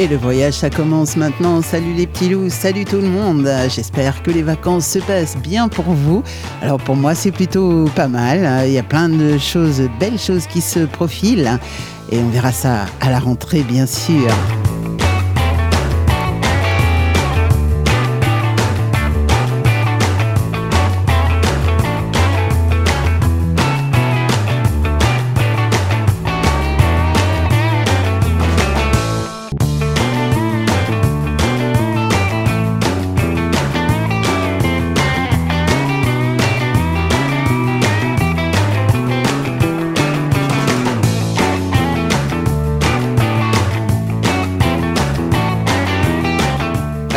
Et le voyage, ça commence maintenant. Salut les petits loups, salut tout le monde. J'espère que les vacances se passent bien pour vous. Alors pour moi, c'est plutôt pas mal. Il y a plein de choses, belles choses qui se profilent. Et on verra ça à la rentrée, bien sûr.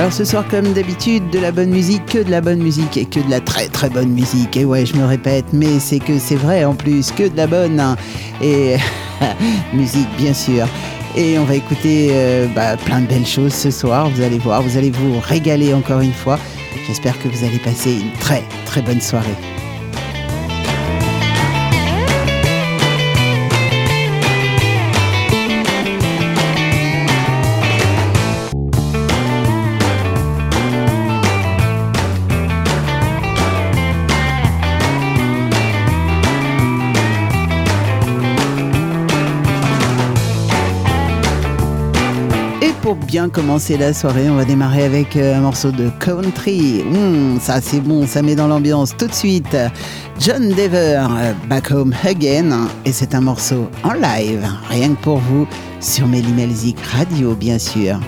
Alors ce soir, comme d'habitude, de la bonne musique, que de la bonne musique et que de la très très bonne musique. Et ouais, je me répète, mais c'est que c'est vrai en plus, que de la bonne. hein. Et musique, bien sûr. Et on va écouter euh, bah, plein de belles choses ce soir. Vous allez voir, vous allez vous régaler encore une fois. J'espère que vous allez passer une très très bonne soirée. Commencer la soirée, on va démarrer avec euh, un morceau de country. Hum, ça c'est bon, ça met dans l'ambiance tout de suite. John Dever, euh, Back Home Again. Et c'est un morceau en live, rien que pour vous, sur Mélimelzik Radio bien sûr.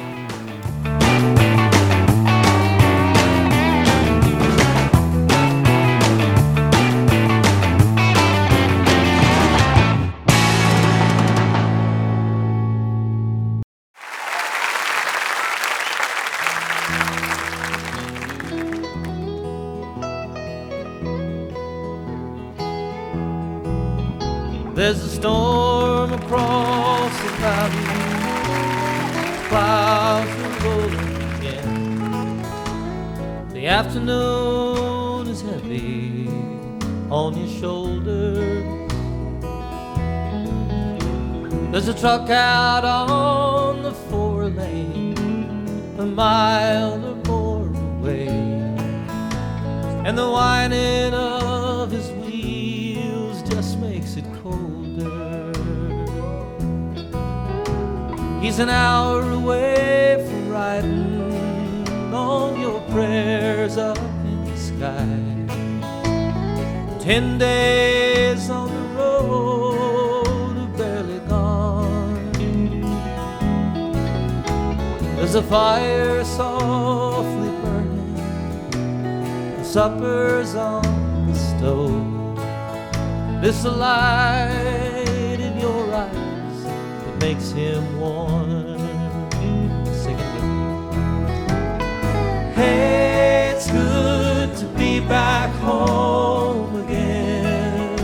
Back home again.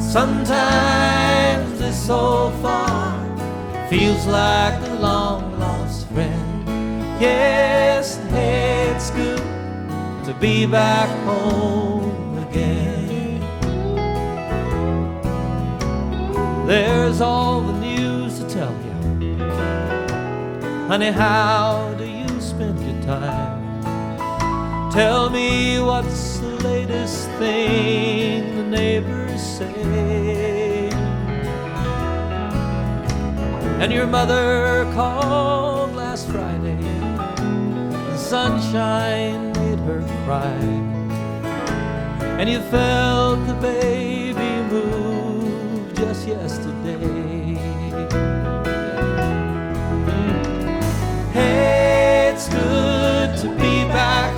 Sometimes this old farm feels like a long lost friend. Yes, it's good to be back home again. There's all the news to tell you. Honey, how Tell me what's the latest thing the neighbors say. And your mother called last Friday. The sunshine made her cry. And you felt the baby move just yesterday. Hey, it's good to be back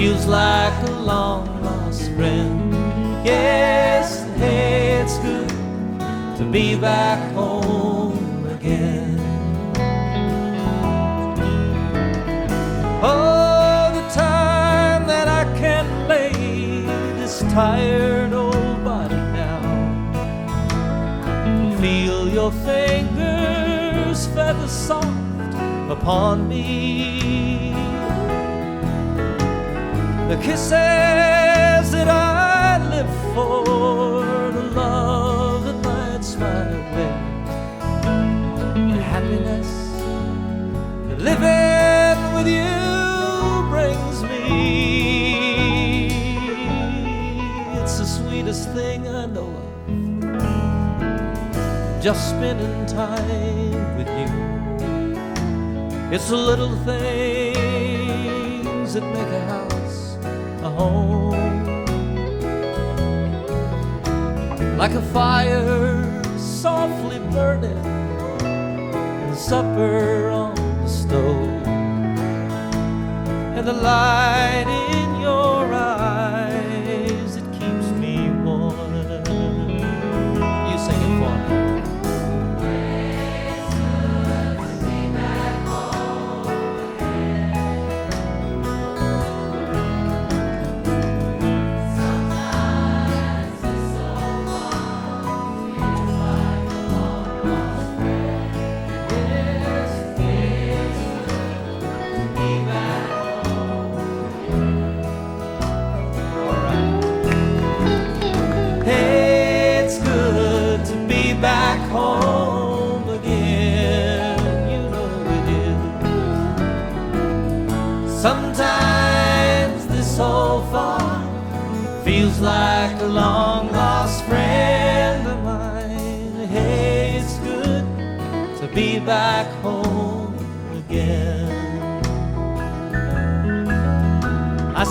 feels like a long lost friend. Yes, hey, it's good to be back home again. Oh, the time that I can lay this tired old body down. Feel your fingers feather soft upon me the kisses that I live for, the love that lights my way, the happiness that living with you brings me. It's the sweetest thing I know of, just spending time with you. It's the little things that make a house home. Like a fire softly burning and supper on the stove and the light in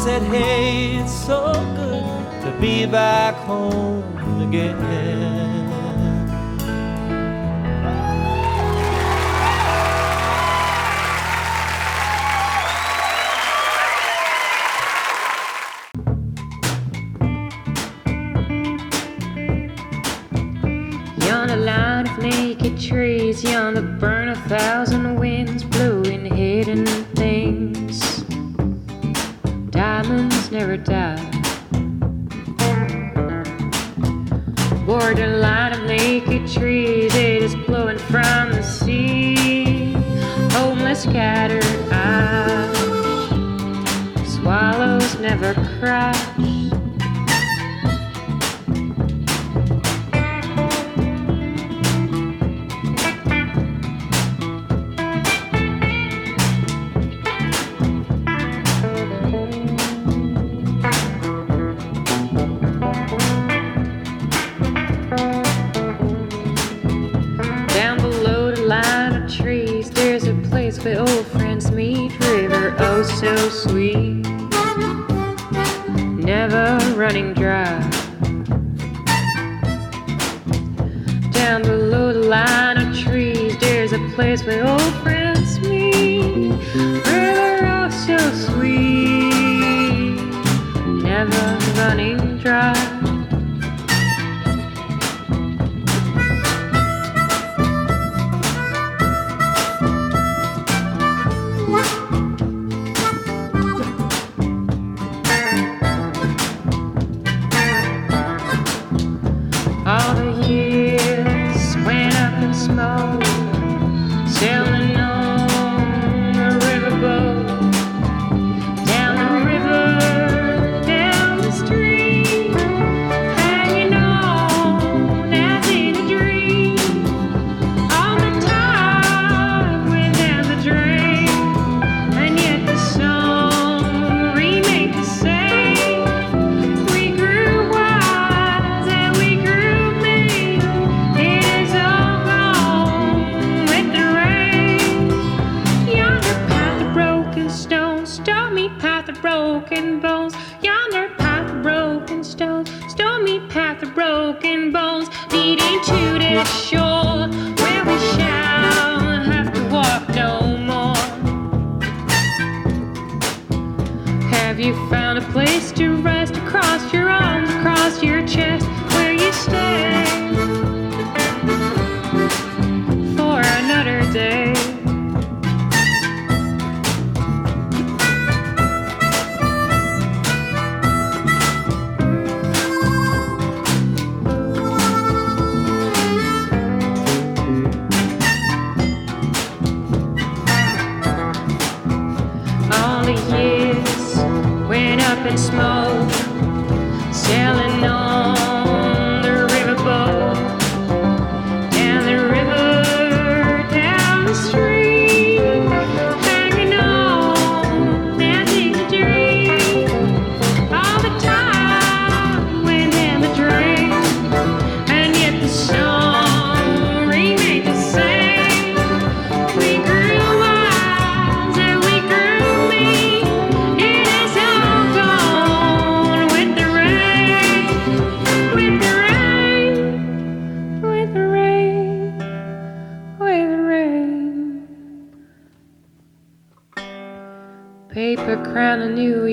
said, hey, it's so good to be back home again. naked trees yonder burn a thousand winds blowing hidden her death. Borderline of naked trees, it is blowing from the sea. Homeless, scattered eyes, swallows never cry.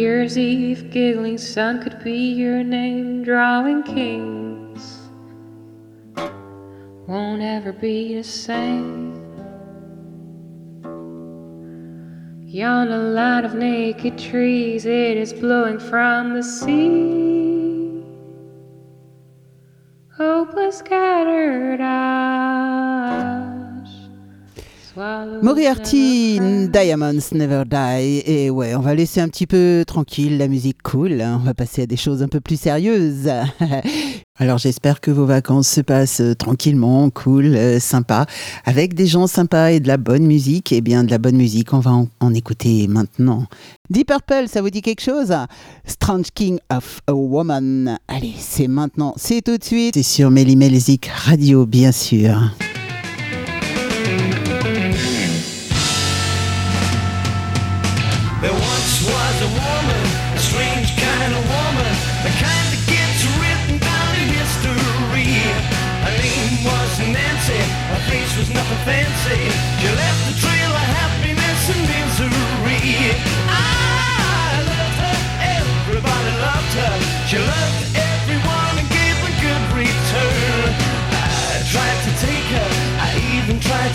Year's Eve. Giggling sun could be your name. Drawing kings won't ever be the same. Yon Yonder line of naked trees, it is blowing from the sea. Hopeless scattered ash. Moriarty, Diamonds Never Die. Et ouais, on va laisser un petit peu tranquille la musique cool. On va passer à des choses un peu plus sérieuses. Alors j'espère que vos vacances se passent euh, tranquillement, cool, euh, sympa, avec des gens sympas et de la bonne musique. Et bien de la bonne musique, on va en, écouter maintenant. Deep Purple, ça vous dit quelque chose? Strange King of a Woman. Allez, c'est maintenant, c'est tout de suite. C'est sur Melzik Radio, bien sûr.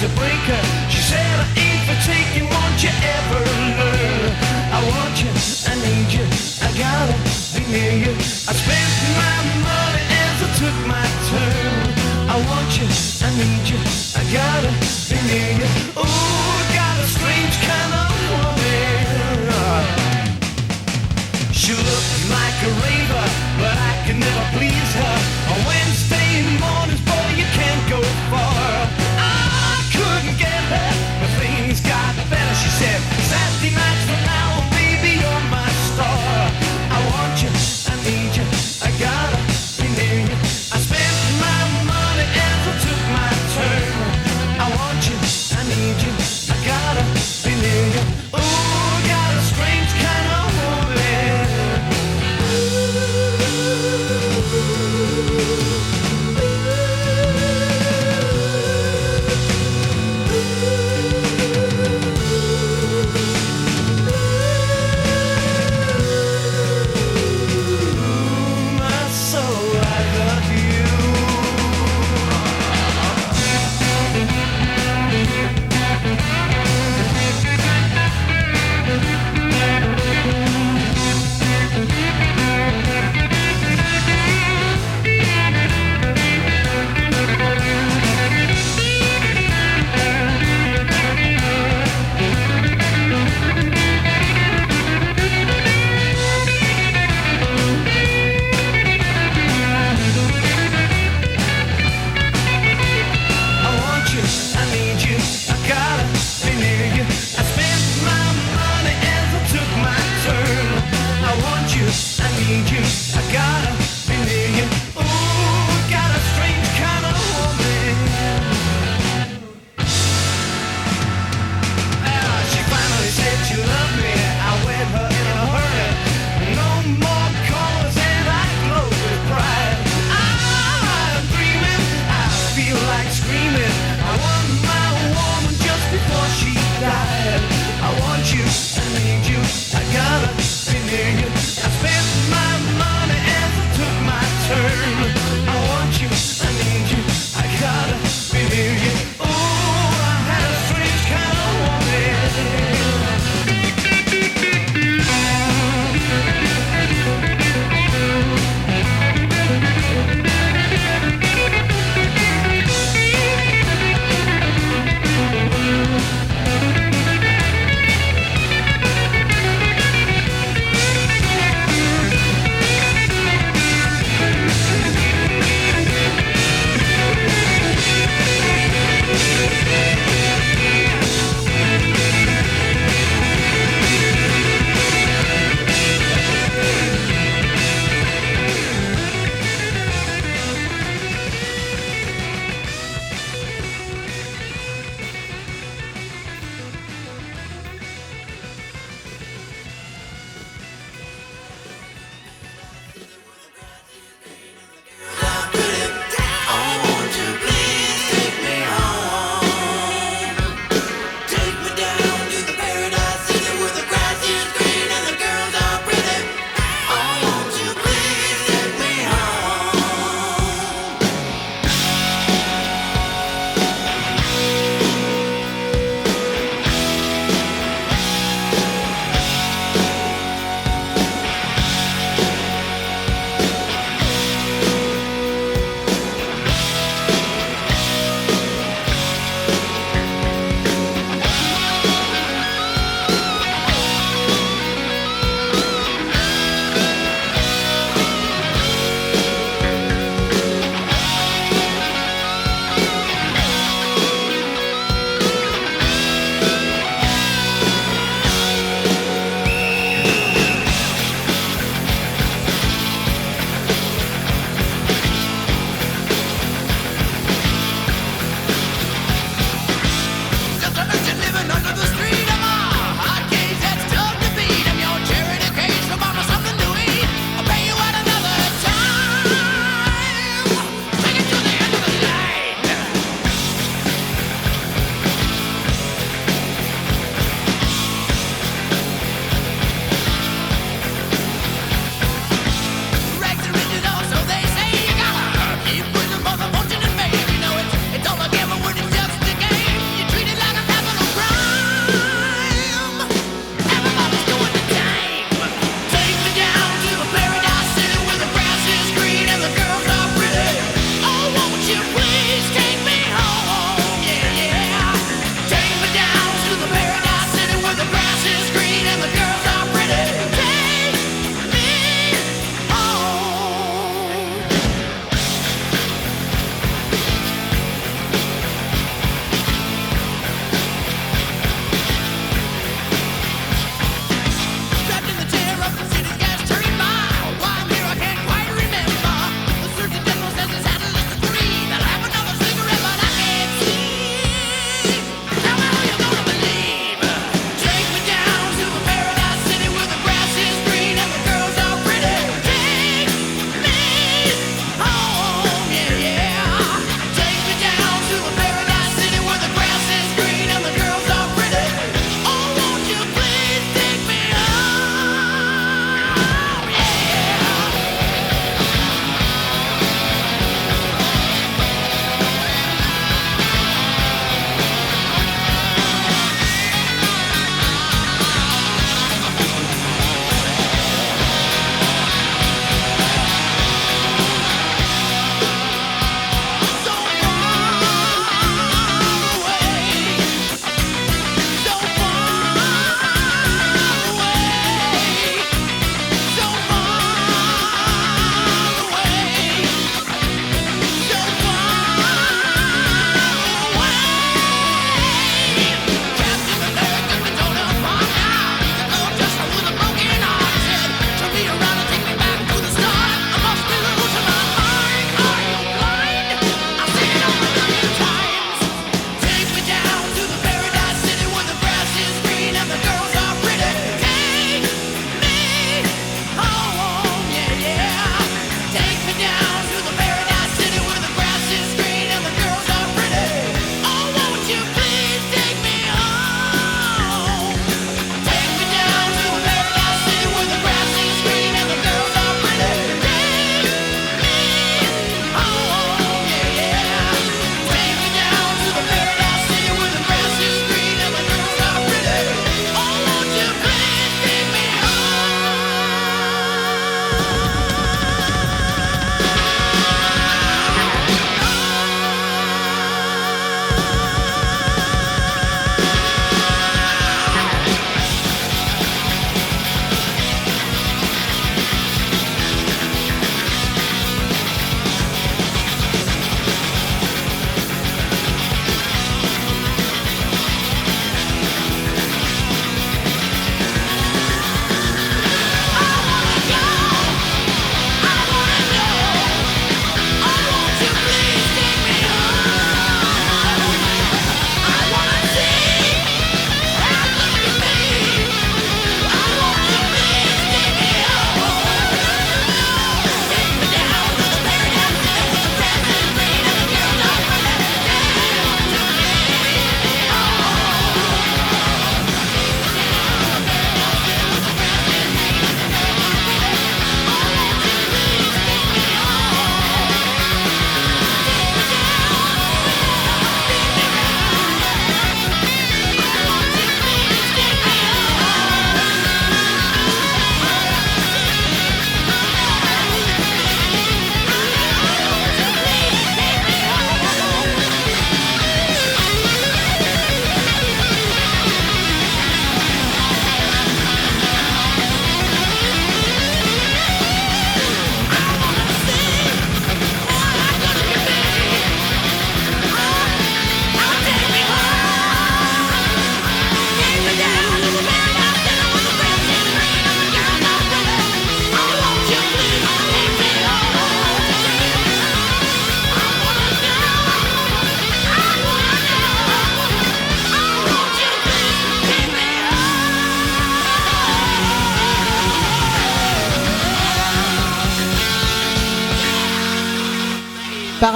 To break her. She said, I ain't for taking, won't you ever learn? I want you, I need you, I gotta be near you. I spent my money as I took my turn. I want you, I need you, I gotta be near you. Ooh, got a strange kind of woman. She looked like a raver,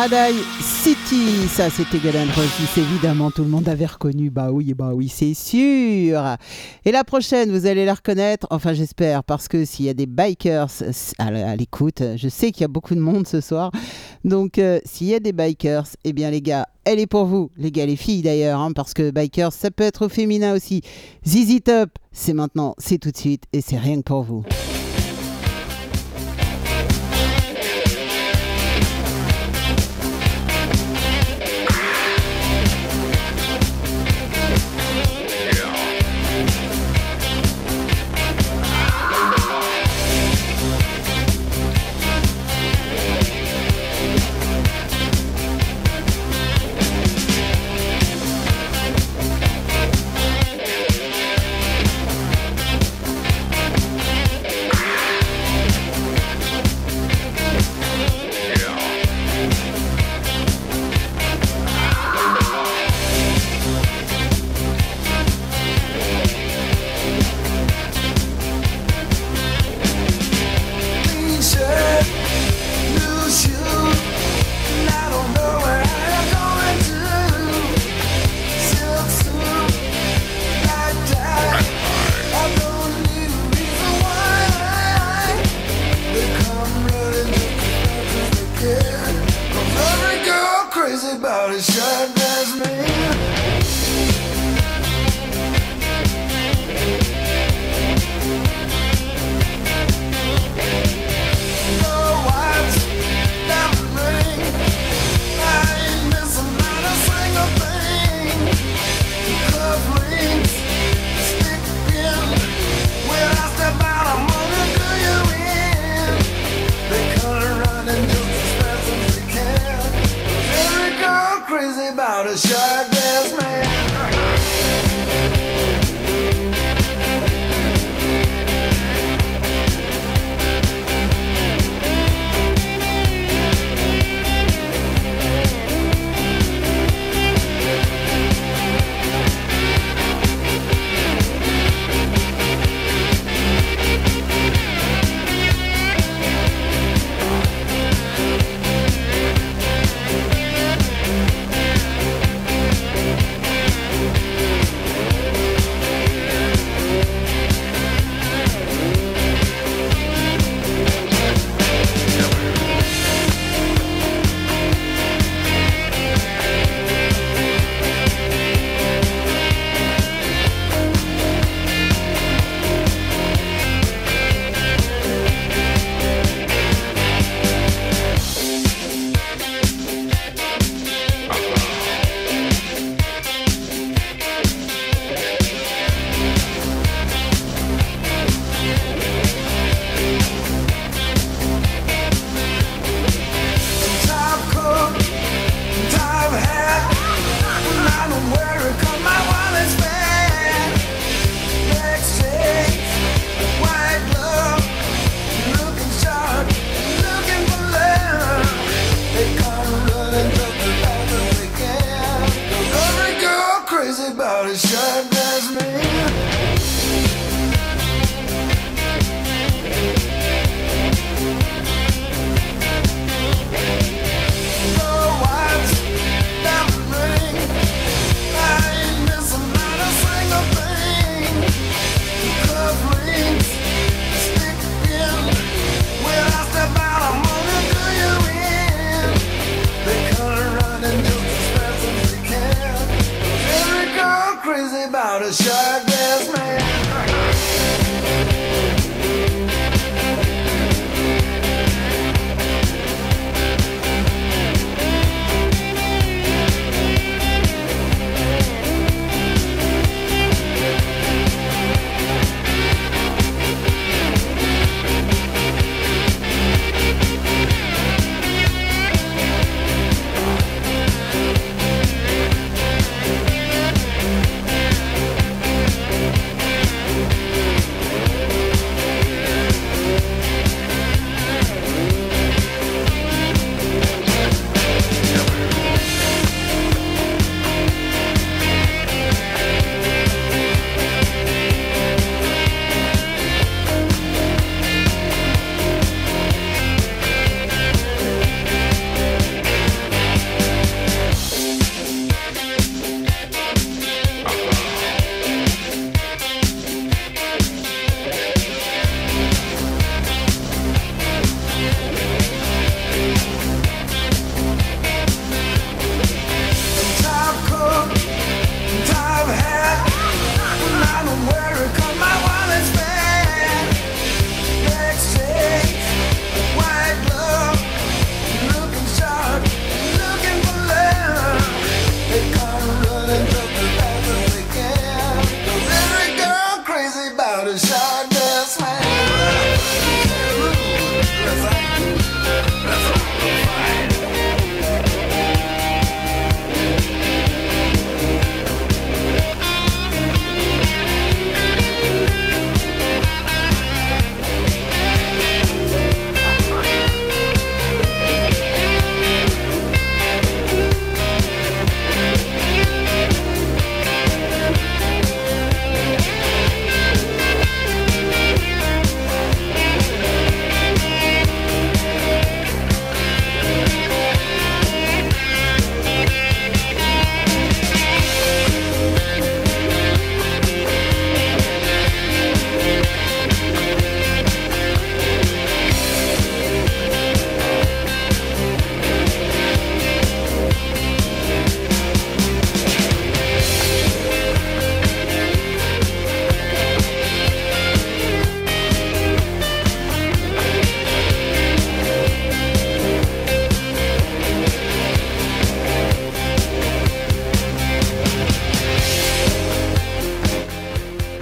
Paradise City, ça c'était Galen Roses, évidemment tout le monde avait reconnu, bah oui, bah oui, c'est sûr. Et la prochaine, vous allez la reconnaître, enfin j'espère, parce que s'il y a des bikers à l'écoute, je sais qu'il y a beaucoup de monde ce soir, donc euh, s'il y a des bikers, eh bien les gars, elle est pour vous, les gars, les filles d'ailleurs, hein, parce que bikers, ça peut être au féminin aussi. ZZ Top, c'est maintenant, c'est tout de suite, et c'est rien que pour vous.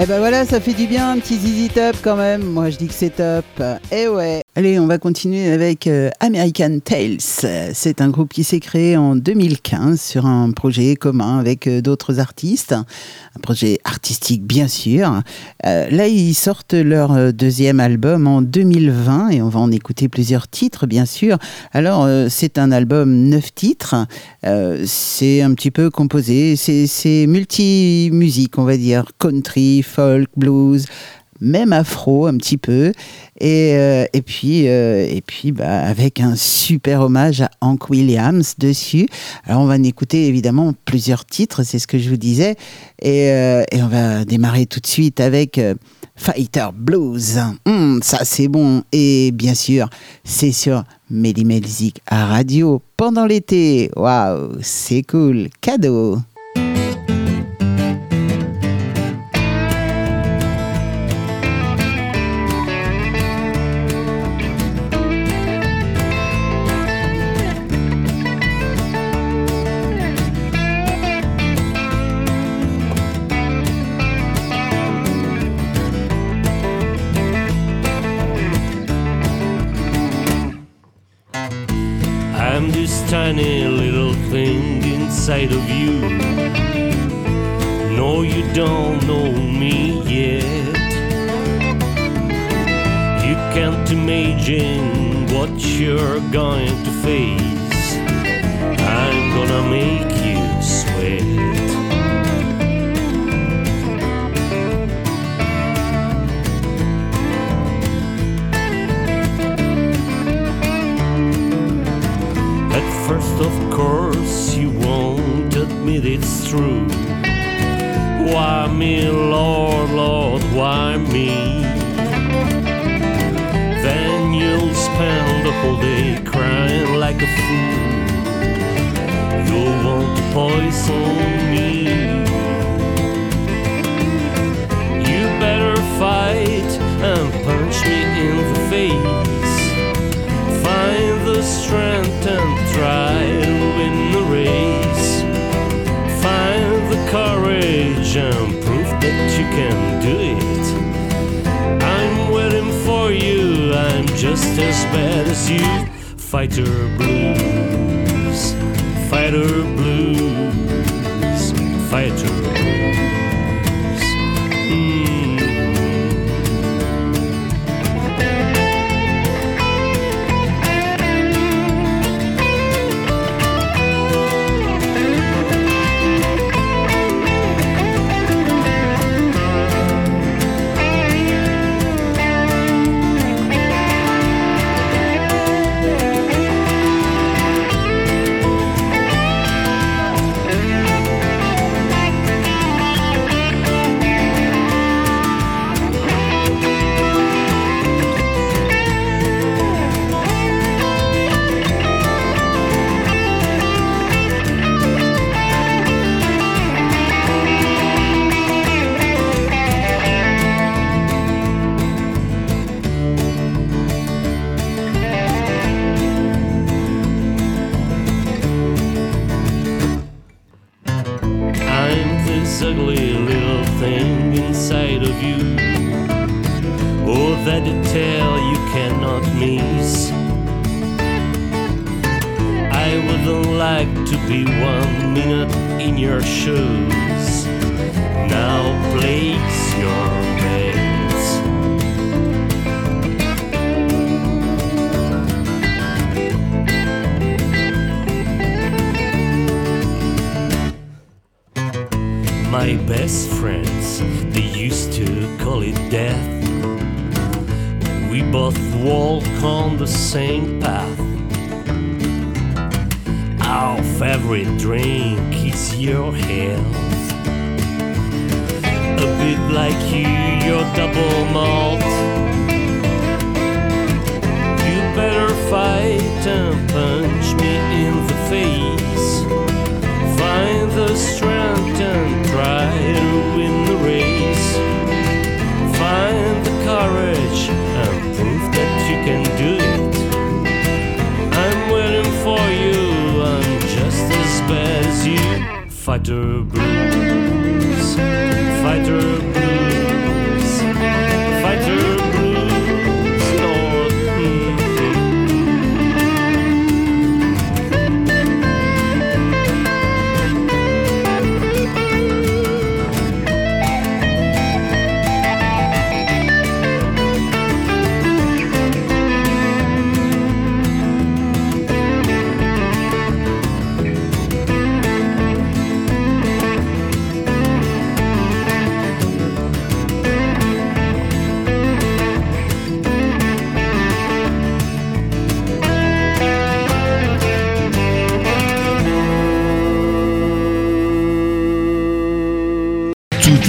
Eh ben voilà, ça fait du bien, un petit zizi top quand même. Moi, je dis que c'est top. Eh ouais. Allez, on va continuer avec euh, American Tales. C'est un groupe qui s'est créé en 2015 sur un projet commun avec euh, d'autres artistes. Projet artistique, bien sûr. Euh, là, ils sortent leur euh, deuxième album en 2020 et on va en écouter plusieurs titres, bien sûr. Alors, euh, c'est un album neuf titres. C'est un petit peu composé. C'est multi-musique, on va dire. Country, folk, blues même afro un petit peu. Et, euh, et puis euh, et puis bah, avec un super hommage à Hank Williams dessus. Alors on va en écouter évidemment plusieurs titres c'est ce que je vous disais. Et, euh, on va démarrer tout de suite avec Fighter Blues. Hum, ça c'est bon. Et bien sûr c'est sur Mehdi Melzik à radio pendant l'été. Waouh c'est cool. Cadeau like you, your double malt. You better fight and punch me in the face. Find the strength and try to win the race. Find the courage and prove that you can do it. I'm waiting for you, I'm just as bad as you. Fighter blues, fighter blues.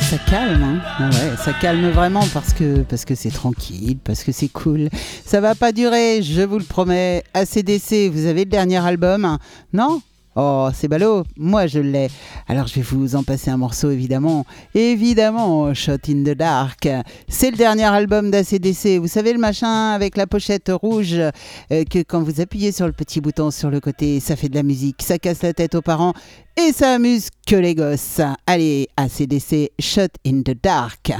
Ça calme, hein Ah ça calme vraiment parce que parce que c'est tranquille, parce que c'est cool. Ça va pas durer, je vous le promets. ACDC, vous avez le dernier album Non? Oh, c'est ballot, moi je l'ai. Alors je vais vous en passer un morceau évidemment. Évidemment, Shot in the Dark. C'est le dernier album d'ACDC. Vous savez le machin avec la pochette rouge euh, que quand vous appuyez sur le petit bouton sur le côté, ça fait de la musique, ça casse la tête aux parents et ça amuse que les gosses. Allez, ACDC, Shot in the Dark.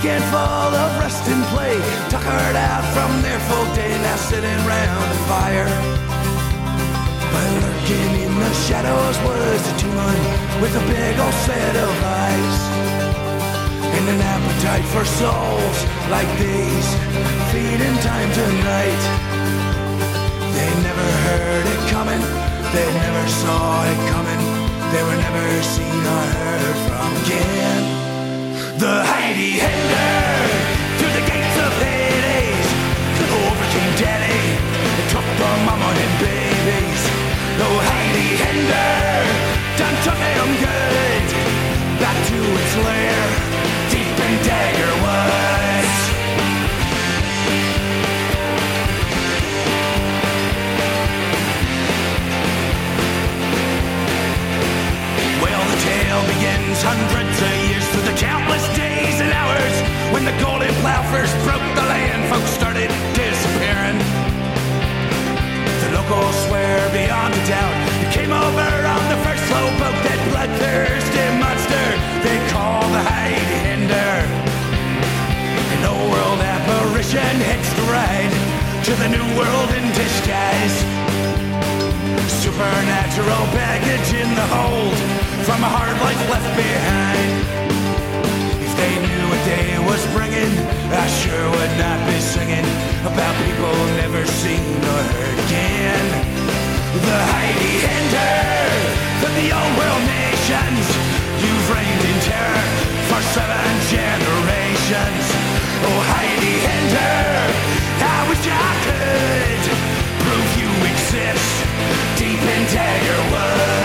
Weekend full of rest and play. Tuckered out from their full day, now sitting round the fire. But lurking in the shadows was a two-man with a big old set of eyes and an appetite for souls like these, feeding time tonight. They never heard it coming, they never saw it coming, they were never seen or heard from again. The Heidi Hender through the gates of Hades overcame Daddy and took the mama and babies. The Heidi Hender done took them good back to its lair deep in Dagger Woods. Well, the tale begins hundreds of first broke the land, folks started disappearing. The locals swear beyond a doubt he came over on the first slow boat, that bloodthirsty monster they call the Heidi Hinder. An old world apparition hitched a ride to the new world in disguise. Supernatural baggage in the hold from a hard life left behind. Day was bringing, I sure would not be singing about people never seen or heard again. The Heidi Hinder from the old world nations, you've reigned in terror for seven generations. Oh, Heidi Hinder, I wish I could prove you exist deep in Dagger Woods.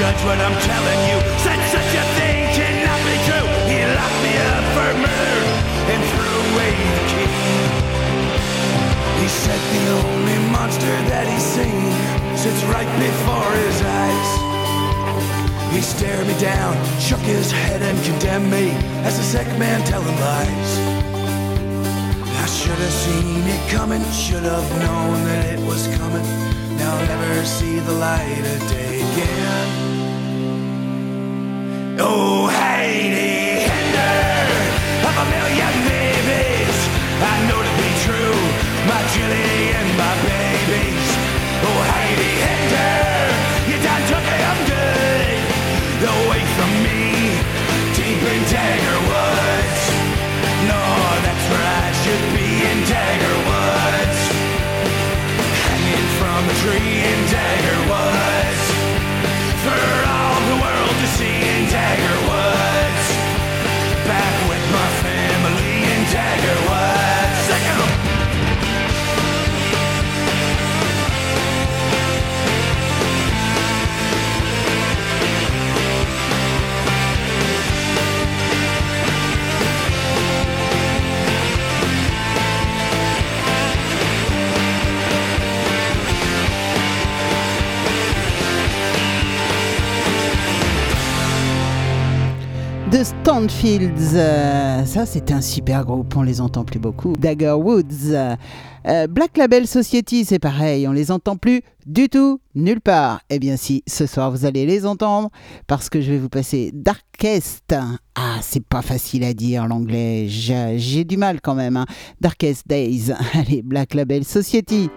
Judge what I'm telling you, said such a thing cannot be true. He locked me up for murder and threw away the key. He said the only monster that he's seen sits right before his eyes. He stared me down, shook his head and condemned me as a sick man telling lies. Should have seen it coming, should have known that it was coming. Now I'll never see the light of day again. Oh, Heidi Hinder of a million babies, I know to be true, my Jilly and my babies. The Stonefields, euh, ça c'est un super groupe, on les entend plus beaucoup. Dagger Woods, euh, Black Label Society, c'est pareil, on les entend plus du tout, nulle part. Eh bien si, ce soir vous allez les entendre parce que je vais vous passer Darkest. Ah, c'est pas facile à dire l'anglais, j'ai j'ai du mal quand même. hein. Darkest Days, allez, Black Label Society.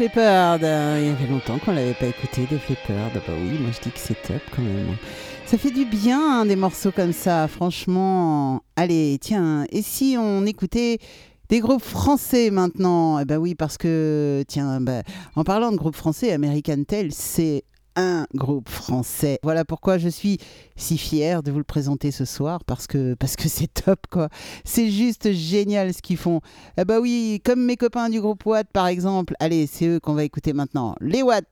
Euh, il y avait longtemps qu'on l'avait pas écouté, Def Leppard. Ah Bah oui, moi je dis que c'est top quand même. Ça fait du bien hein, des morceaux comme ça, franchement. Allez, tiens, et si on écoutait des groupes français maintenant? Eh bah oui, parce que, tiens, bah, en parlant de groupes français, American Tail, c'est un groupe français. Voilà pourquoi je suis si fier de vous le présenter ce soir parce que parce que c'est top quoi. C'est juste génial ce qu'ils font. Eh bah oui, comme mes copains du groupe Watt par exemple. Allez, c'est eux qu'on va écouter maintenant. Les Watt.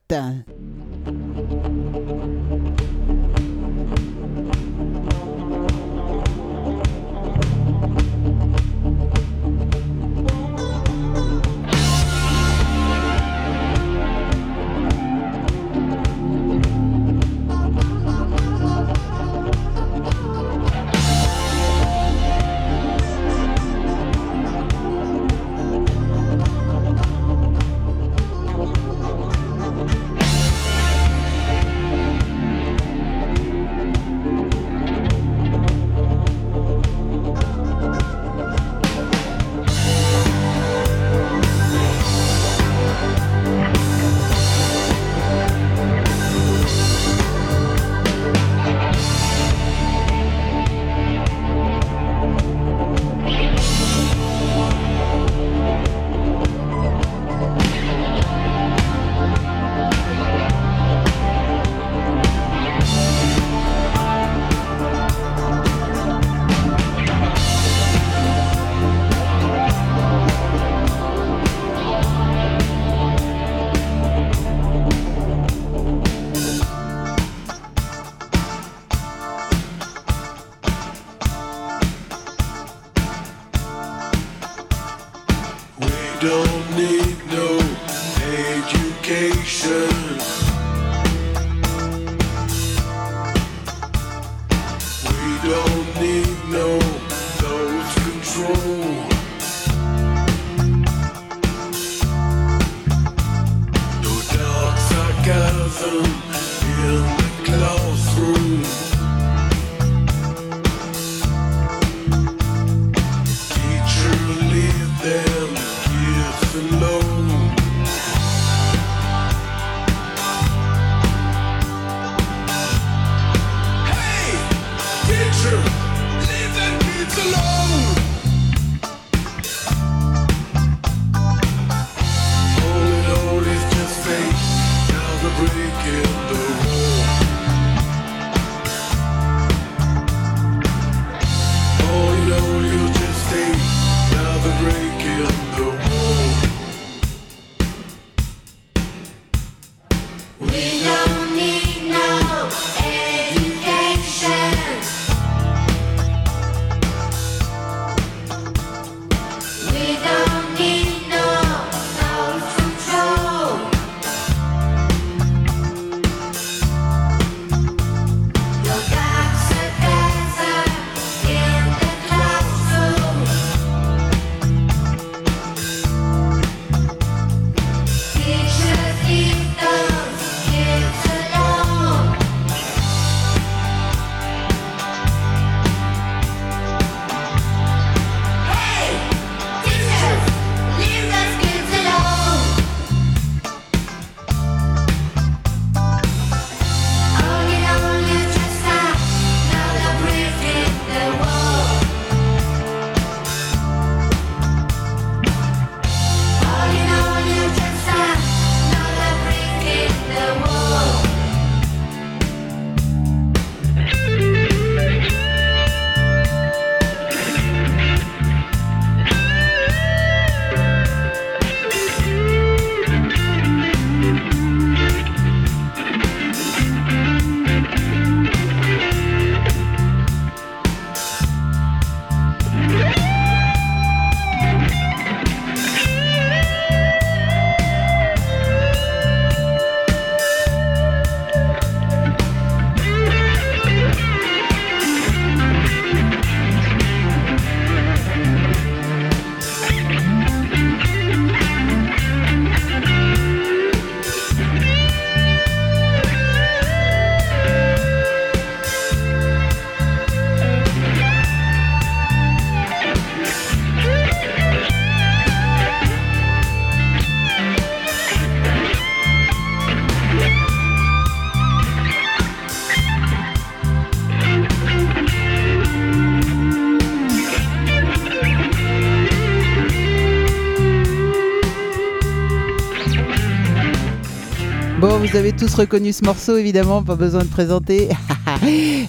Vous avez tous reconnu ce morceau, évidemment, pas besoin de présenter.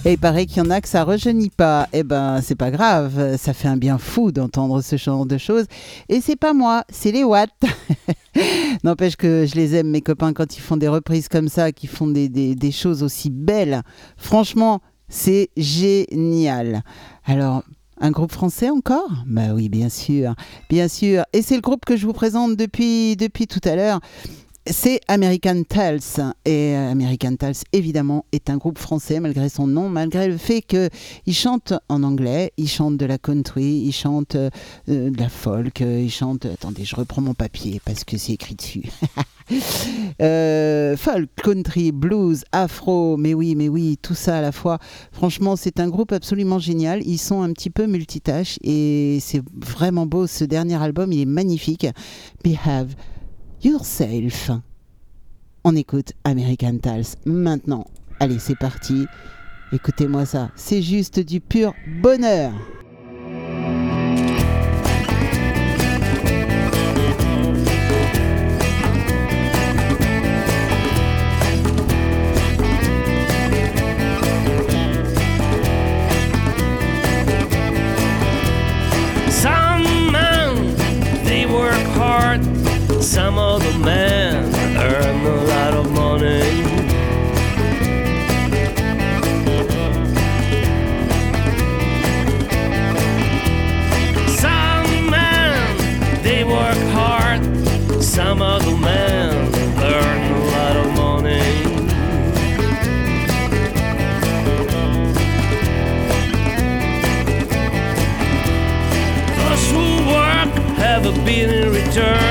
Et il paraît qu'il y en a que ça rajeunit pas. Eh ben, c'est pas grave, ça fait un bien fou d'entendre ce genre de choses. Et c'est pas moi, c'est les Watts. N'empêche que je les aime, mes copains, quand ils font des reprises comme ça, qui font des, des- des choses aussi belles. Franchement, c'est génial. Alors, un groupe français encore? Bah oui, bien sûr, bien sûr. Et c'est le groupe que je vous présente depuis, depuis tout à l'heure. C'est American Tales. Et euh, American Tales, évidemment, est un groupe français, malgré son nom, malgré le fait qu'il chante en anglais, il chante de la country, il chante euh, de la folk, euh, il chante... Attendez, je reprends mon papier parce que c'est écrit dessus. Euh, folk, country, blues, afro, mais oui, mais oui, tout ça à la fois. Franchement, c'est un groupe absolument génial. Ils sont un petit peu multitâches et c'est vraiment beau. Ce dernier album, il est magnifique. Behave Yourself. On écoute American Tales maintenant. Allez, c'est parti. Écoutez-moi ça. C'est juste du pur bonheur. Some other men earn a lot of money. Some men, they work hard. Some other men earn a lot of money. Those who work have a bit in return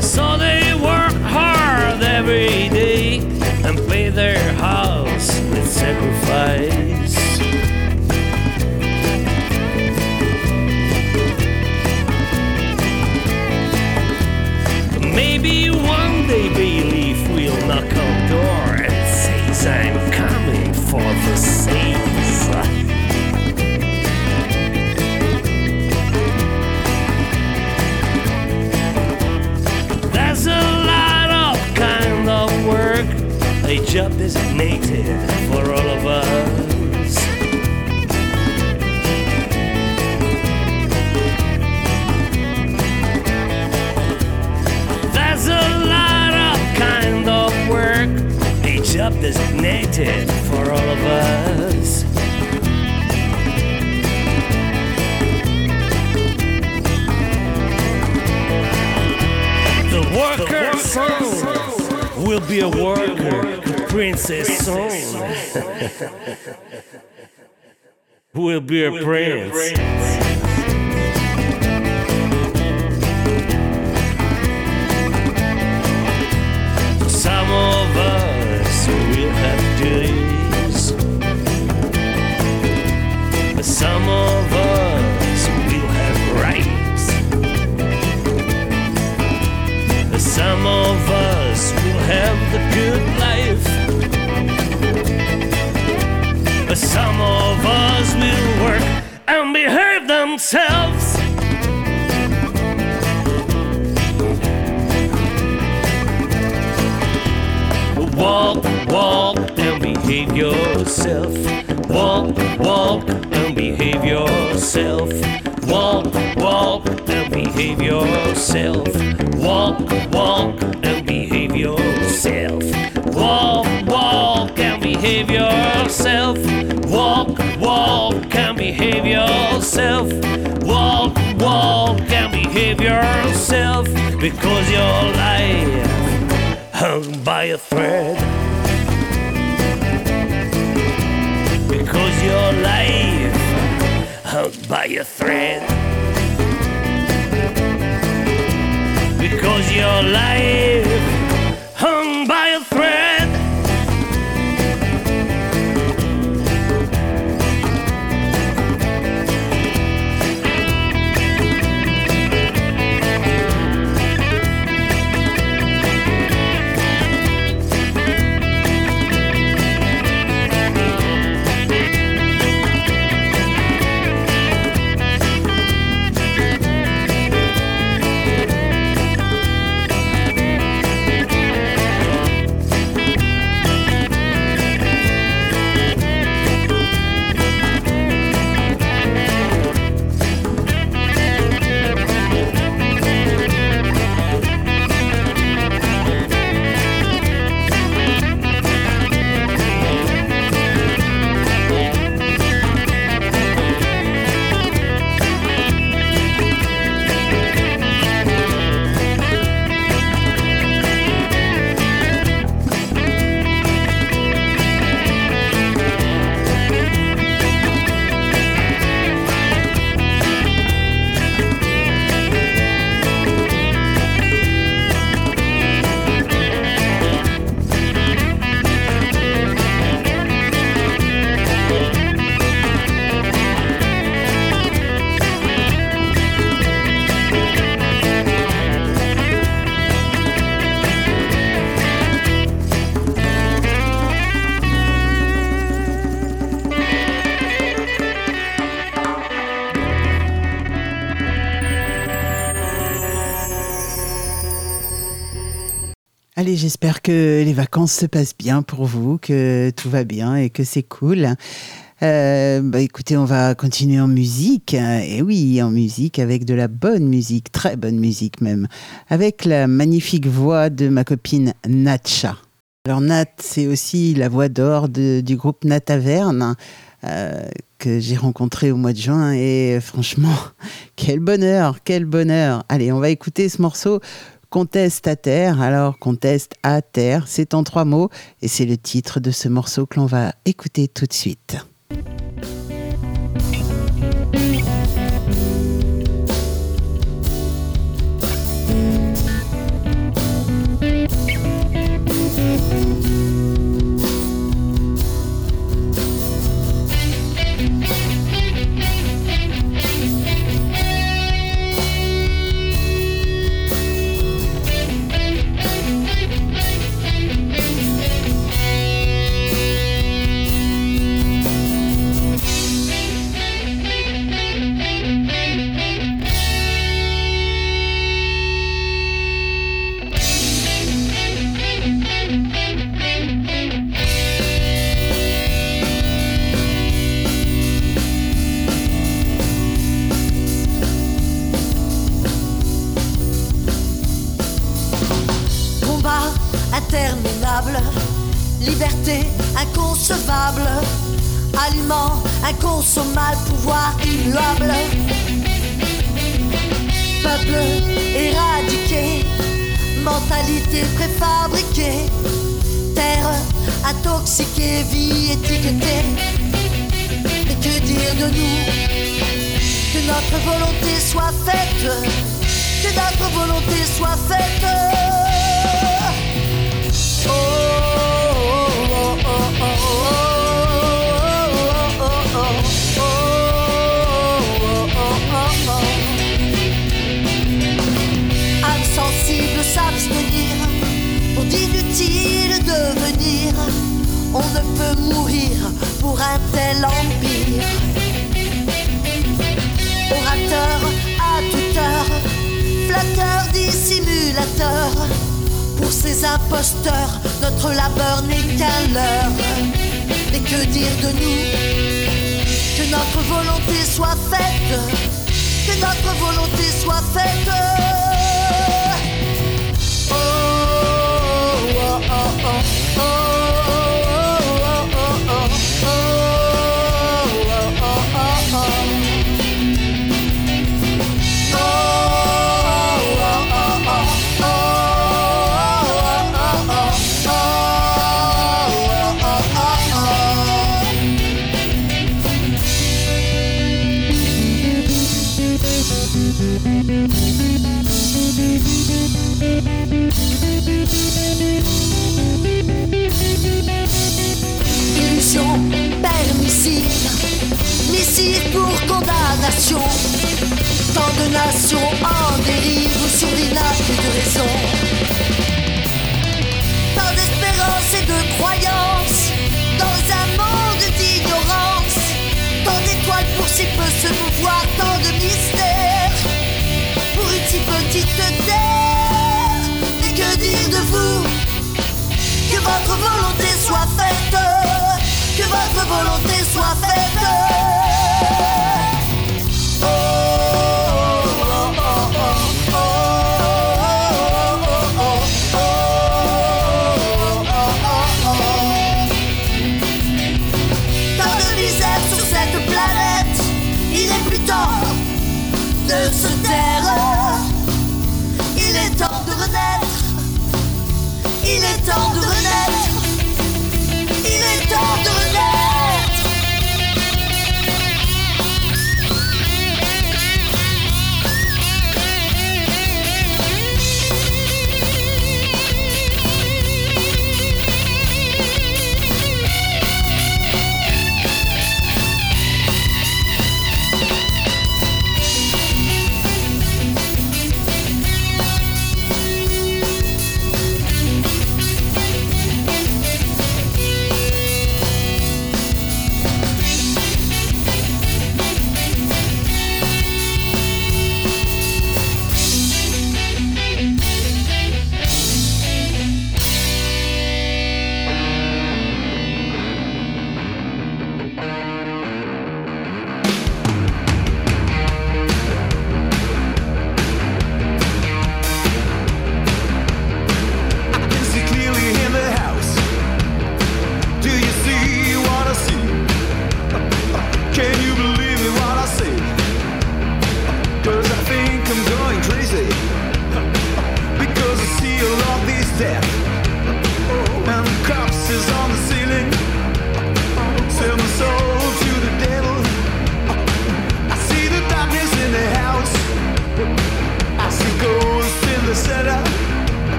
So they work hard every day and pay their house with sacrifice. Job designated for all of us. There's a lot of kind of work, a job designated for all of us. The worker will be a worker. Princess son will be a prince. Yourself. Walk, walk and behave yourself. Walk, walk and behave yourself. Walk, walk and behave yourself. Walk, walk and behave yourself because your life hung by a thread. Because your life hung by a thread. Because your life j'espère que les vacances se passent bien pour vous, que tout va bien et que c'est cool. Euh, bah écoutez, on va continuer en musique. Et oui, en musique, avec de la bonne musique, très bonne musique même. Avec la magnifique voix de ma copine Natcha. Alors Nat, c'est aussi la voix d'or du groupe Nat Taverne euh, que j'ai rencontré au mois de juin. Et franchement, quel bonheur, quel bonheur. Allez, on va écouter ce morceau. Conteste à terre, alors conteste à terre, c'est en trois mots et c'est le titre de ce morceau que l'on va écouter tout de suite.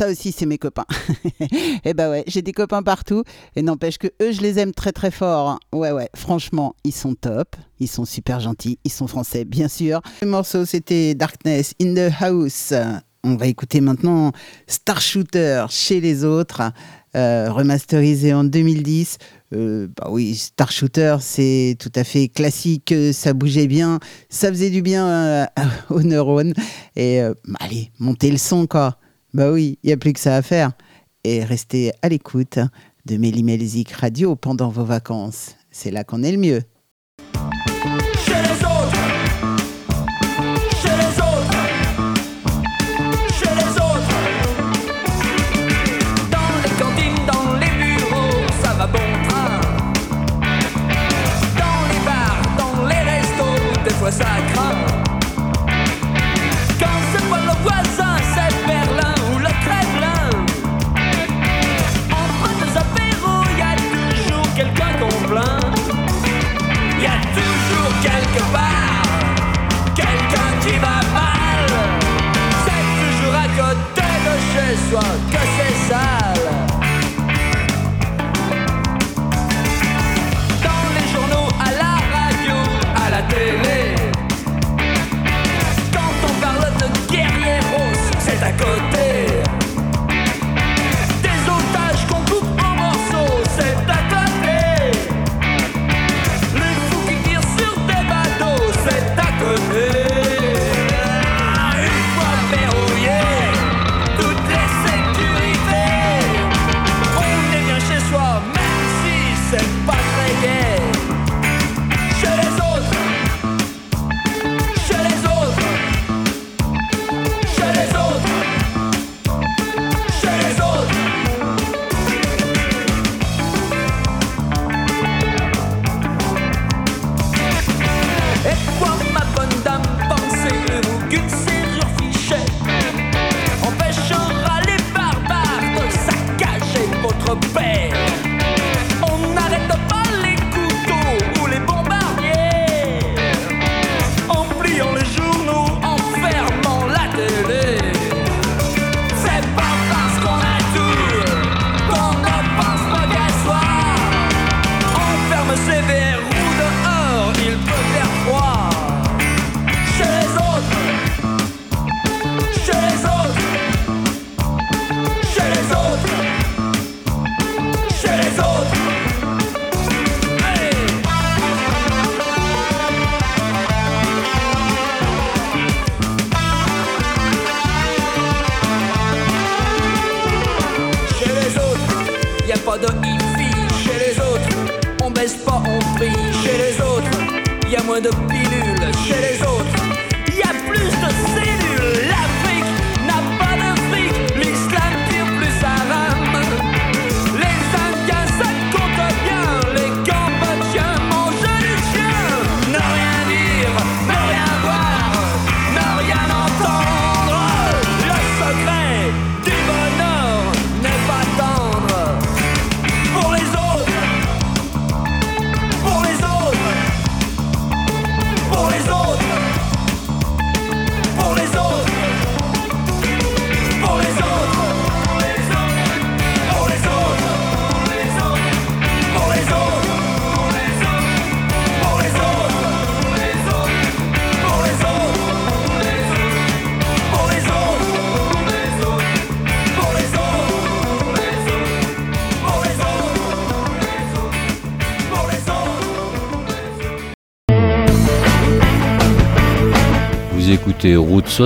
ça aussi, c'est mes copains. et eh bah ben ouais, j'ai des copains partout. Et n'empêche que eux, je les aime très très fort. Hein. Ouais, ouais, franchement, ils sont top. Ils sont super gentils. Ils sont français, bien sûr. Le morceau, c'était Darkness in the House. On va écouter maintenant Star Shooter chez les autres, euh, remasterisé en 2010. Euh, bah oui, Star Shooter, c'est tout à fait classique, ça bougeait bien, ça faisait du bien euh, aux neurones. Et euh, bah, allez, montez le son, quoi. Bah oui, il n'y a plus que ça à faire. Et restez à l'écoute de Méli Radio pendant vos vacances. C'est là qu'on est le mieux.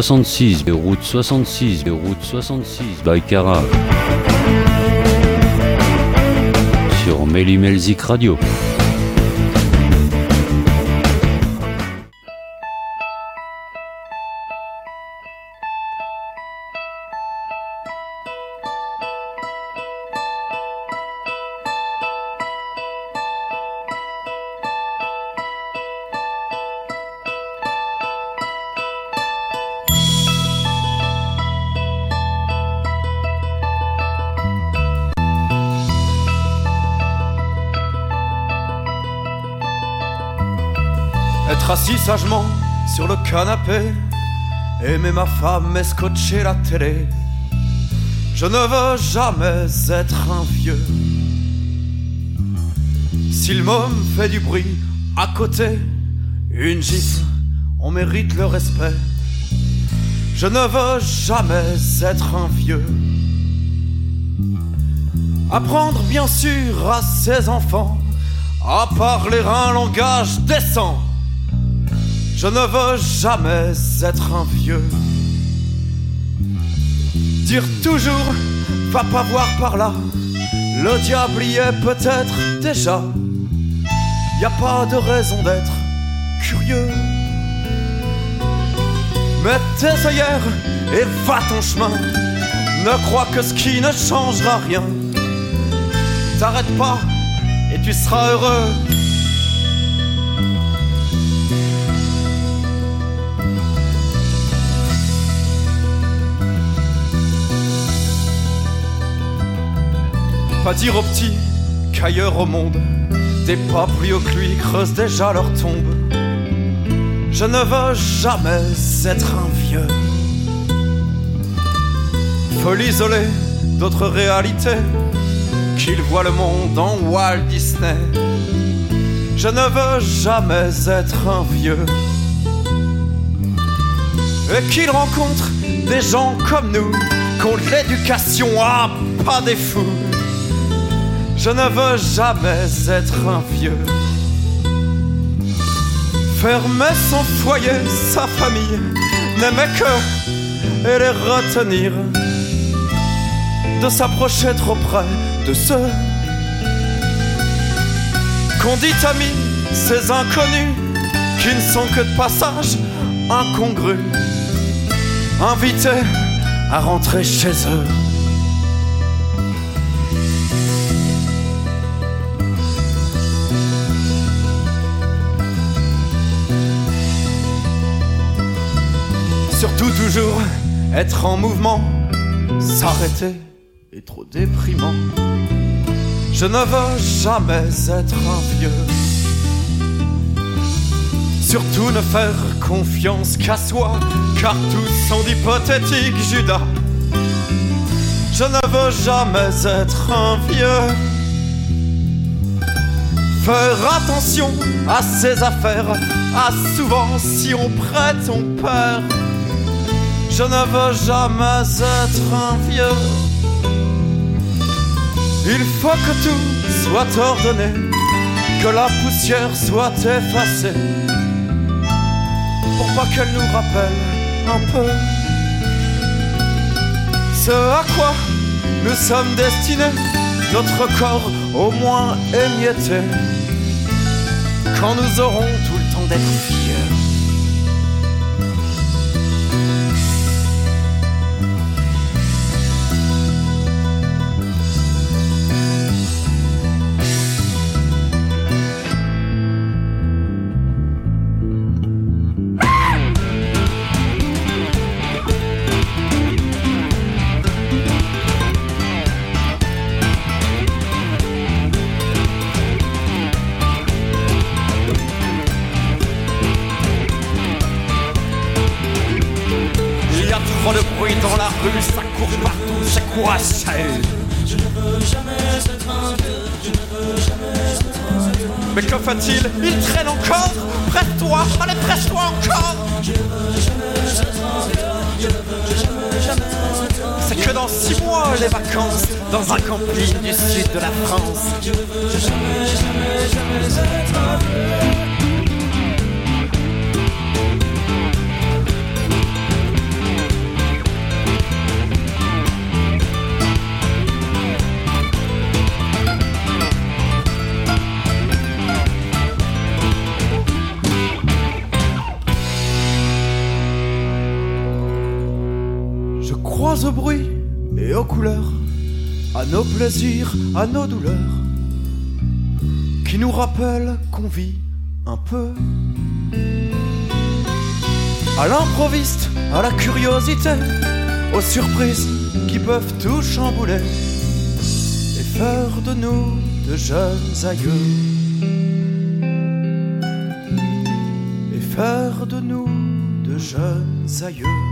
66, route 66, route 66, Baïkara. Sur Mélimelzik Radio. Sagement sur le canapé, aimer ma femme et scotcher la télé. Je ne veux jamais être un vieux. Si le fait du bruit à côté, une gifle, on mérite le respect. Je ne veux jamais être un vieux. Apprendre bien sûr à ses enfants à parler un langage décent. Je ne veux jamais être un vieux. Dire toujours, va pas voir par là, le diable y est peut-être déjà. Y a pas de raison d'être curieux. Mets tes œillères et va ton chemin. Ne crois que ce qui ne changera rien. T'arrête pas et tu seras heureux. Pas dire aux petits qu'ailleurs au monde, des pas plus haut que lui creusent déjà leur tombe. Je ne veux jamais être un vieux. Faut l'isoler d'autres réalités, qu'il voit le monde en Walt Disney. Je ne veux jamais être un vieux. Et qu'il rencontre des gens comme nous, qu'on l'éducation à pas des fous. Je ne veux jamais être un vieux. Fermer son foyer, sa famille, n'aimer que et les retenir. De s'approcher trop près de ceux qu'on dit amis, ces inconnus qui ne sont que de passage, incongrus, invités à rentrer chez eux. Toujours être en mouvement, s'arrêter est trop déprimant. Je ne veux jamais être un vieux. Surtout ne faire confiance qu'à soi, car tous sont d'hypothétiques Judas. Je ne veux jamais être un vieux. Faire attention à ses affaires, à souvent si on prête, on perd. Je ne veux jamais être un vieux. Il faut que tout soit ordonné, que la poussière soit effacée, pour pas qu'elle nous rappelle un peu ce à quoi nous sommes destinés, notre corps au moins émietté, quand nous aurons tout le temps d'être fier. Un camping du sud de la France plaisirs, à nos douleurs, qui nous rappellent qu'on vit un peu. À l'improviste, à la curiosité, aux surprises qui peuvent tout chambouler et faire de nous de jeunes aïeux. Et faire de nous de jeunes aïeux.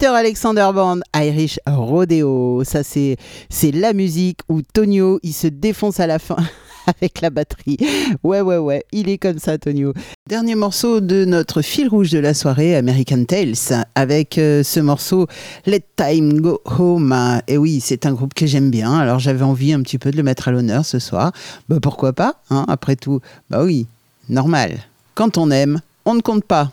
Peter Alexander Band, Irish Rodeo. Ça, c'est, c'est la musique où Tonio, il se défonce à la fin avec la batterie. Ouais, ouais, ouais, il est comme ça, Tonio. Dernier morceau de notre fil rouge de la soirée, American Tales, avec euh, ce morceau Let Time Go Home. Et oui, c'est un groupe que j'aime bien, alors j'avais envie un petit peu de le mettre à l'honneur ce soir. Bah, pourquoi pas, hein, après tout Bah oui, normal. Quand on aime, on ne compte pas.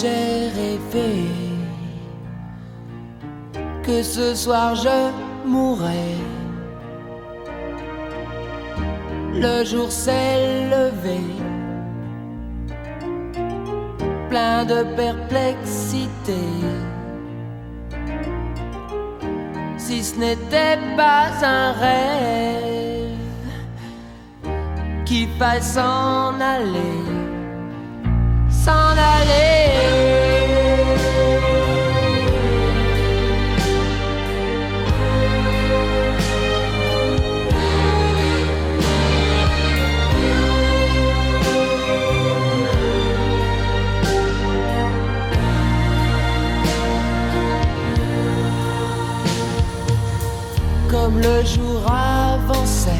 J'ai rêvé que ce soir je mourrais. Le jour s'est levé, plein de perplexité. Si ce n'était pas un rêve qui faille s'en aller, aller. Comme le jour avançait,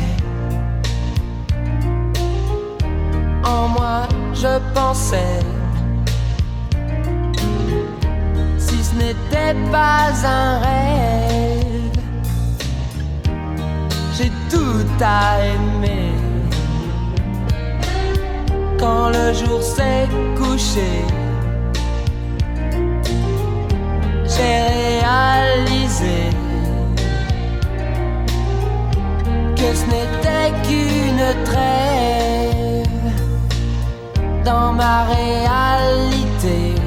en moi je pensais, pas un rêve, j'ai tout à aimer. Quand le jour s'est couché, j'ai réalisé que ce n'était qu'une trêve dans ma réalité.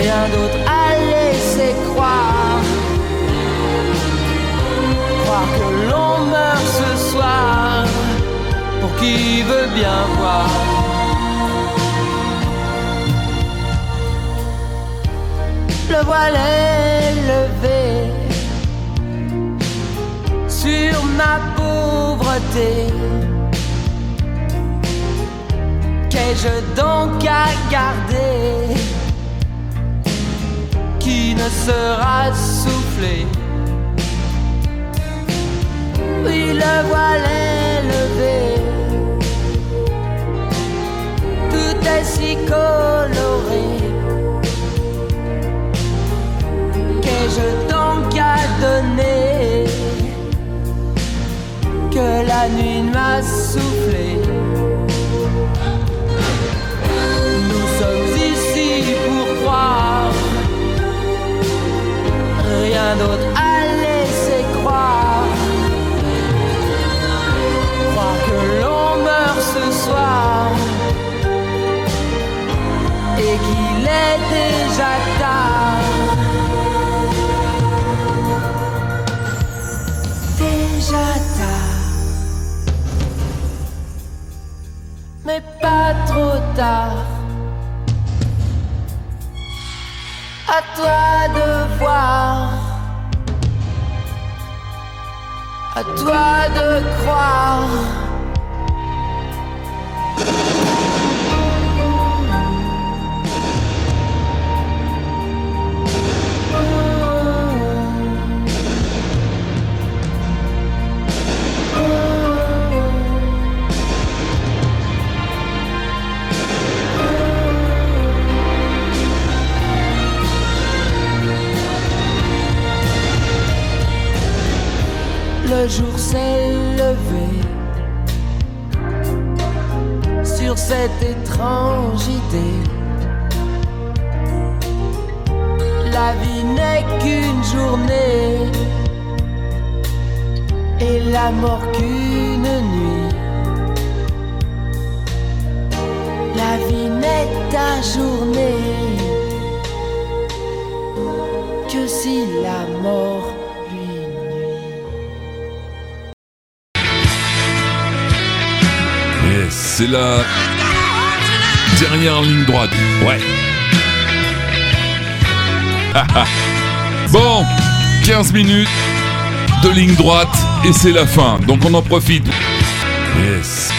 Rien d'autre à laisser croire. Croire que l'on meurt ce soir, pour qui veut bien voir. le voile est levé sur ma pauvreté. Qu'ai-je donc à garder? Ne sera soufflé? Oui, le voile est levé, tout est si coloré. Qu'ai-je donc à donner? Que la nuit m'a soufflé rien d'autre à laisser croire. Croire que l'on meurt ce soir et qu'il est déjà tard. déjà tard, mais pas trop tard. À toi de voir, toi de croire. Jour s'est levé sur cette étrange idée. La vie n'est qu'une journée et la mort qu'une nuit. La vie n'est ta journée que si la mort c'est la dernière ligne droite. Ouais. bon, 15 minutes de ligne droite et c'est la fin. Donc on en profite. Yes.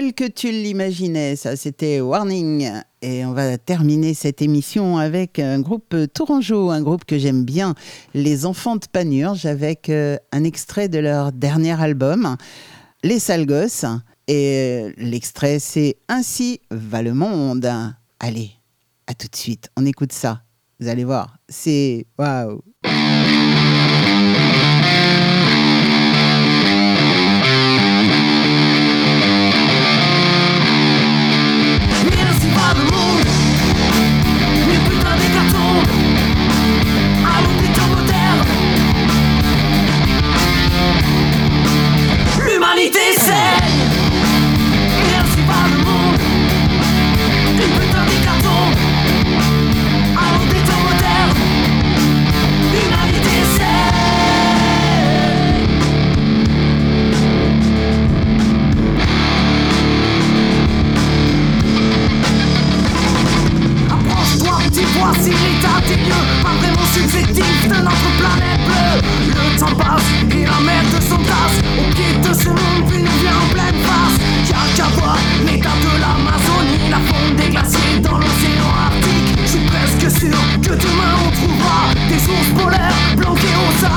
tel que tu l'imaginais. Ça, c'était Warning. Et on va terminer cette émission avec un groupe Tourangeau, un groupe que j'aime bien, Les Enfants de Panurge, avec euh, un extrait de leur dernier album, Les Sales Gosses. Et l'extrait, c'est Ainsi va le monde. Allez, à tout de suite, on écoute ça. Vous allez voir, c'est waouh! vérité saine Merci par le monde. Carton modernes Approche-toi, dis-moi si l'état des lieux Pas vraiment subjectif de notre planète bleue le passe et la mer de son tasse On quitte ce monde puis vient en pleine face. Y'a qu'à voir l'état de l'Amazonie. La fonte des glaciers dans l'océan Arctique. Je suis presque sûr que demain on trouvera Des sources polaires planquées aux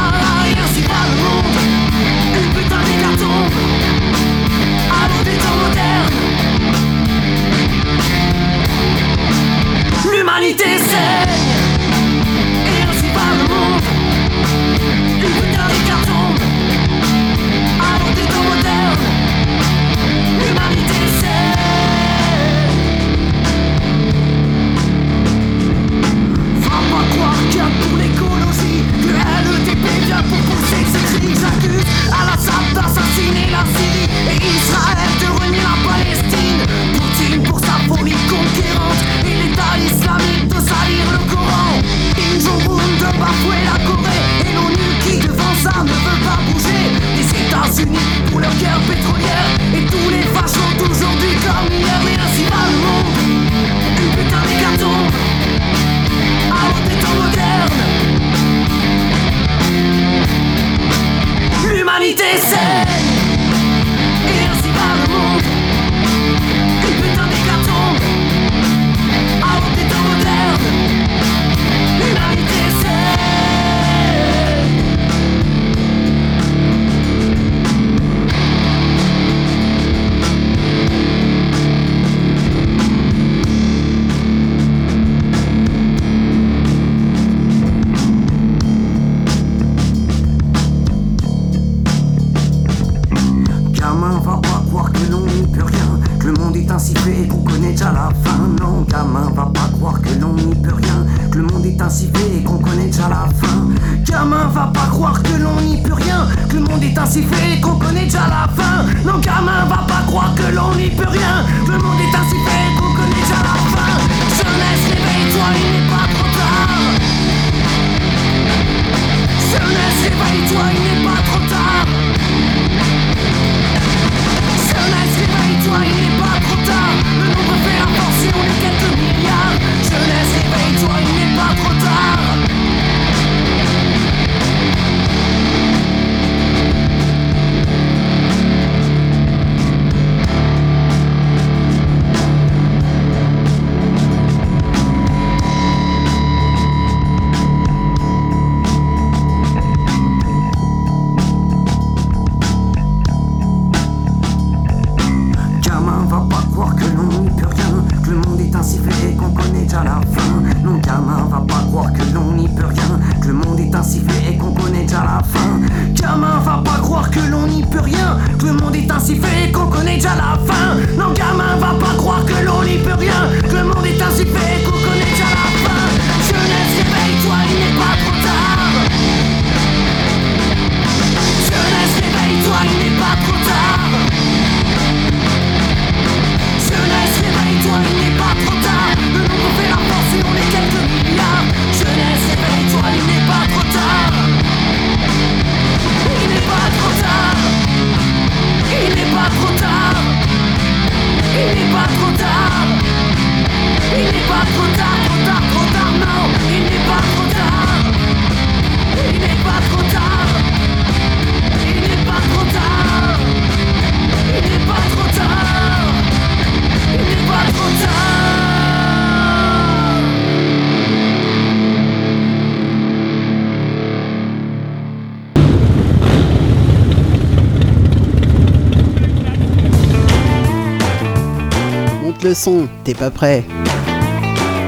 le son, t'es pas prêt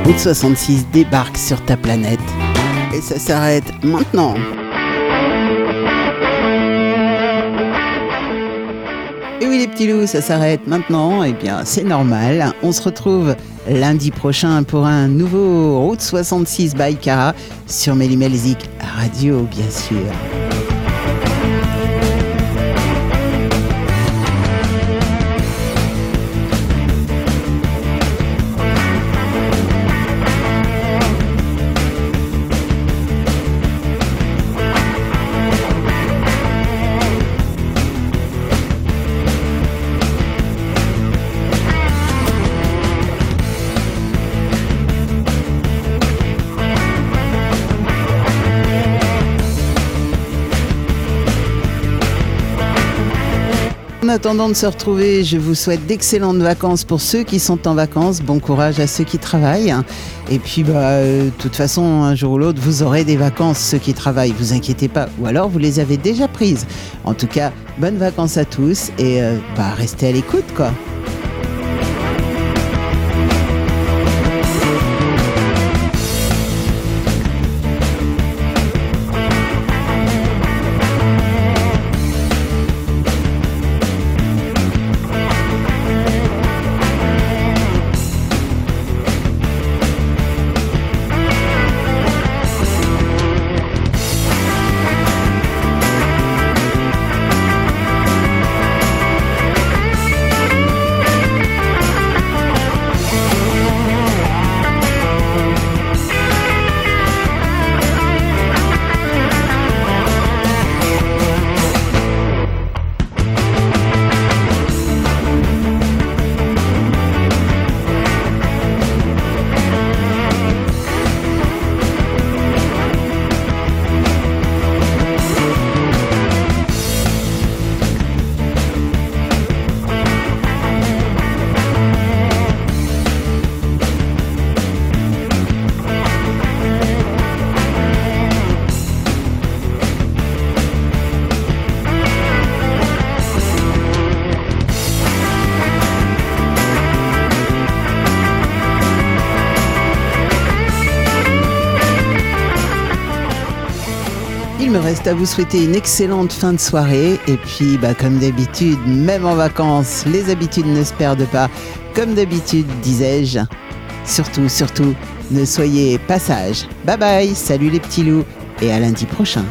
Route 66 débarque sur ta planète. Et ça s'arrête maintenant. Et oui les petits loups, ça s'arrête maintenant, et bien c'est normal. On se retrouve lundi prochain pour un nouveau Route 66 by Cara sur Mélimelzik Radio bien sûr. Attendant de se retrouver, je vous souhaite d'excellentes vacances pour ceux qui sont en vacances. Bon courage à ceux qui travaillent. Et puis, bah, euh, de toute façon, un jour ou l'autre, vous aurez des vacances, ceux qui travaillent. Vous inquiétez pas. Ou alors, vous les avez déjà prises. En tout cas, bonnes vacances à tous et euh, bah, restez à l'écoute, quoi. Reste à vous souhaiter une excellente fin de soirée. Et puis, bah, comme d'habitude, même en vacances, les habitudes ne se perdent pas. Comme d'habitude, disais-je. Surtout, surtout, ne soyez pas sages. Bye bye, salut les petits loups, et à lundi prochain.